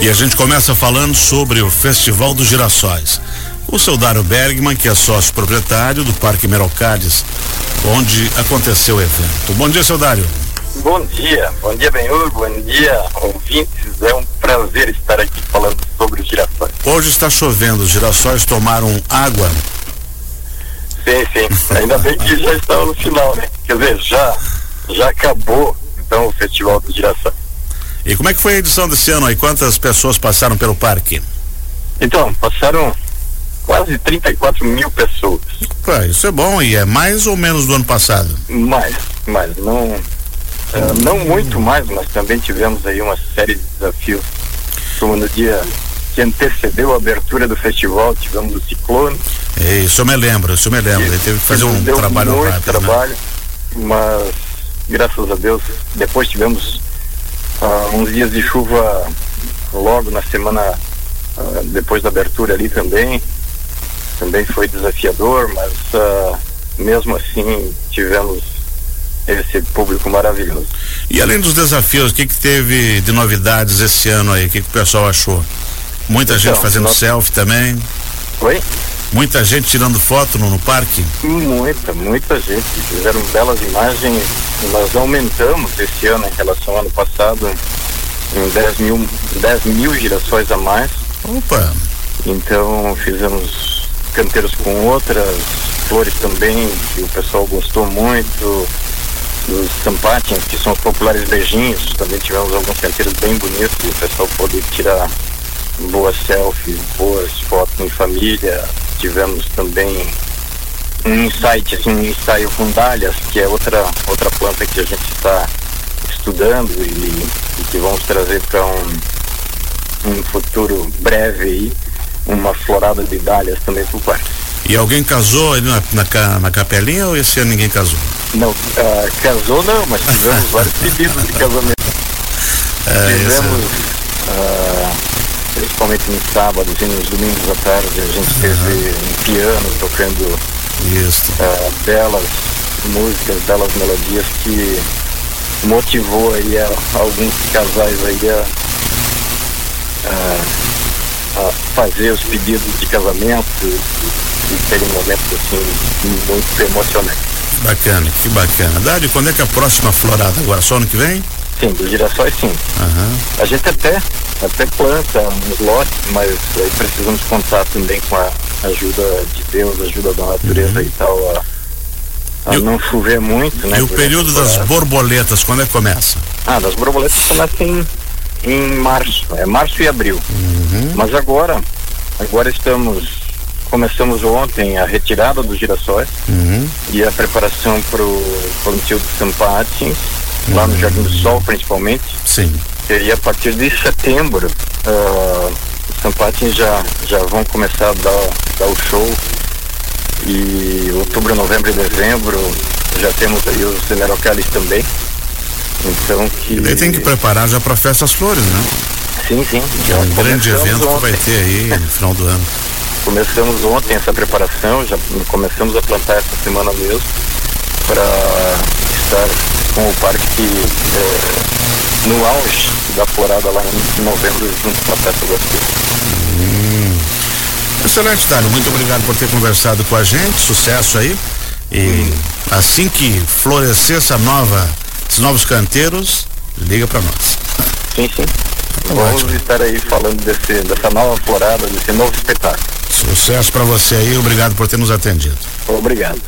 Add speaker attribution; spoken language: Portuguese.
Speaker 1: E a gente começa falando sobre o Festival dos Girassóis. O seu Dário Bergman, que é sócio proprietário do Parque Merocades, onde aconteceu o evento. Bom dia, seu Dário.
Speaker 2: Bom dia, bom dia, Benhur, bom dia, ouvintes. É um prazer estar aqui falando sobre os girassóis.
Speaker 1: Hoje está chovendo, os girassóis tomaram água.
Speaker 2: Sim, sim. Ainda bem que já estava no final, né? Quer dizer, já, já acabou então o Festival dos Girassóis.
Speaker 1: E como é que foi a edição desse ano aí? Quantas pessoas passaram pelo parque?
Speaker 2: Então, passaram quase 34 mil pessoas.
Speaker 1: Pô, isso é bom e é mais ou menos do ano passado?
Speaker 2: Mais, mais. Não, uh, não muito mais, mas também tivemos aí uma série de desafios. Como no dia que antecedeu a abertura do festival, tivemos o ciclone.
Speaker 1: É, isso eu me lembro, isso eu me lembro. Ele teve que fazer um trabalho
Speaker 2: muito
Speaker 1: rápido.
Speaker 2: trabalho,
Speaker 1: né?
Speaker 2: mas graças a Deus depois tivemos uh, uns dias de chuva logo na semana uh, depois da abertura ali também. Também foi desafiador, mas uh, mesmo assim tivemos esse público maravilhoso.
Speaker 1: E além dos desafios, o que, que teve de novidades esse ano aí? O que, que o pessoal achou? Muita
Speaker 2: Então,
Speaker 1: gente fazendo
Speaker 2: nós-
Speaker 1: selfie também.
Speaker 2: Oi?
Speaker 1: Muita gente tirando foto no, no parque.
Speaker 2: Muita, muita gente. Fizeram belas imagens. Nós aumentamos esse ano em relação ao ano passado em 10 mil, 10 mil girassóis a mais.
Speaker 1: Opa!
Speaker 2: Então fizemos canteiros com outras flores também, que o pessoal gostou muito. Os sampatins, que são os populares beijinhos, também tivemos alguns canteiros bem bonitos, o pessoal pôde tirar boas selfies, boas fotos em família. Tivemos também um insight, assim, um ensaio com dálias, que é outra, outra planta que a gente está estudando e, e que vamos trazer para um, um futuro breve aí, uma florada de dálias também para o parque.
Speaker 1: E alguém casou ali na, na, na capelinha ou esse ano ninguém casou?
Speaker 2: Não, ah, casou não, mas tivemos vários pedidos de casamento.
Speaker 1: É,
Speaker 2: tivemos, ah, principalmente nos sábados e nos domingos à tarde, a gente teve um piano tocando ah, belas músicas, belas melodias que motivou aí a, alguns casais aí a, a- a fazer os pedidos de casamento e, e terem momentos assim muito emocionantes.
Speaker 1: Bacana, que bacana. Dário, quando é que é a próxima florada agora? Só ano que vem?
Speaker 2: Sim, dos girassóis sim.
Speaker 1: Aham.
Speaker 2: A gente até, até planta uns lotes, mas aí precisamos contar também com a ajuda de Deus, ajuda da natureza e tal, a, a
Speaker 1: E
Speaker 2: não chover muito, né?
Speaker 1: E o período das borboletas, quando é que começa?
Speaker 2: Ah, das borboletas começam em, em março, é março e abril. Mas agora, agora estamos, começamos ontem a retirada dos girassóis
Speaker 1: Uhum.
Speaker 2: e a preparação para o plantio de lá no Jardim do Sol principalmente.
Speaker 1: Sim.
Speaker 2: E a partir de setembro, ah, os sampatins já, já vão começar a dar, dar o show. E outubro, novembro e dezembro já temos aí os Emerocales também. Então que.
Speaker 1: E daí tem que preparar já para festa das flores, né?
Speaker 2: Sim, sim.
Speaker 1: Que é um grande evento que
Speaker 2: ontem.
Speaker 1: vai ter aí no final do ano.
Speaker 2: Começamos ontem essa preparação, já começamos a plantar essa semana mesmo, para estar com o parque eh, no auge da florada lá em novembro, junto com a das flores.
Speaker 1: Excelente, Dário. Muito obrigado por ter conversado com a gente. Sucesso aí. E assim que florescer essa nova, esses novos canteiros, liga para nós.
Speaker 2: Sim, sim. Vamos
Speaker 1: ótimo.
Speaker 2: estar aí falando desse, dessa nova florada, desse novo espetáculo.
Speaker 1: Sucesso para você aí. Obrigado por ter nos atendido.
Speaker 2: Obrigado.